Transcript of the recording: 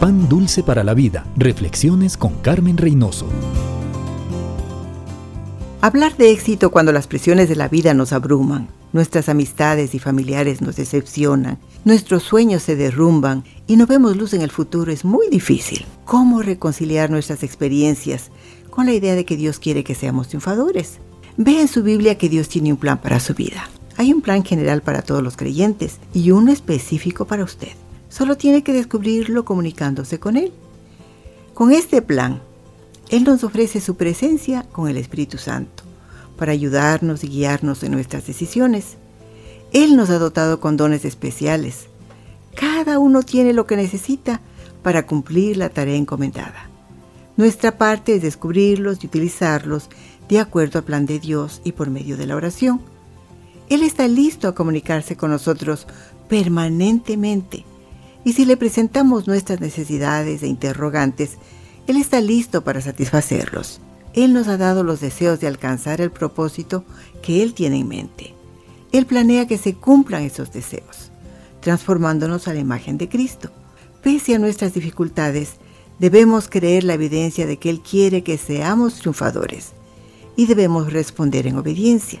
Pan Dulce para la Vida. Reflexiones con Carmen Reynoso. Hablar de éxito cuando las presiones de la vida nos abruman, nuestras amistades y familiares nos decepcionan, nuestros sueños se derrumban y no vemos luz en el futuro es muy difícil. ¿Cómo reconciliar nuestras experiencias con la idea de que Dios quiere que seamos triunfadores? Ve en su Biblia que Dios tiene un plan para su vida. Hay un plan general para todos los creyentes y uno específico para usted. Solo tiene que descubrirlo comunicándose con Él. Con este plan, Él nos ofrece su presencia con el Espíritu Santo para ayudarnos y guiarnos en nuestras decisiones. Él nos ha dotado con dones especiales. Cada uno tiene lo que necesita para cumplir la tarea encomendada. Nuestra parte es descubrirlos y utilizarlos de acuerdo al plan de Dios y por medio de la oración. Él está listo a comunicarse con nosotros permanentemente y si le presentamos nuestras necesidades e interrogantes, Él está listo para satisfacerlos. Él nos ha dado los deseos de alcanzar el propósito que Él tiene en mente. Él planea que se cumplan esos deseos, transformándonos a la imagen de Cristo. Pese a nuestras dificultades, debemos creer la evidencia de que Él quiere que seamos triunfadores y debemos responder en obediencia.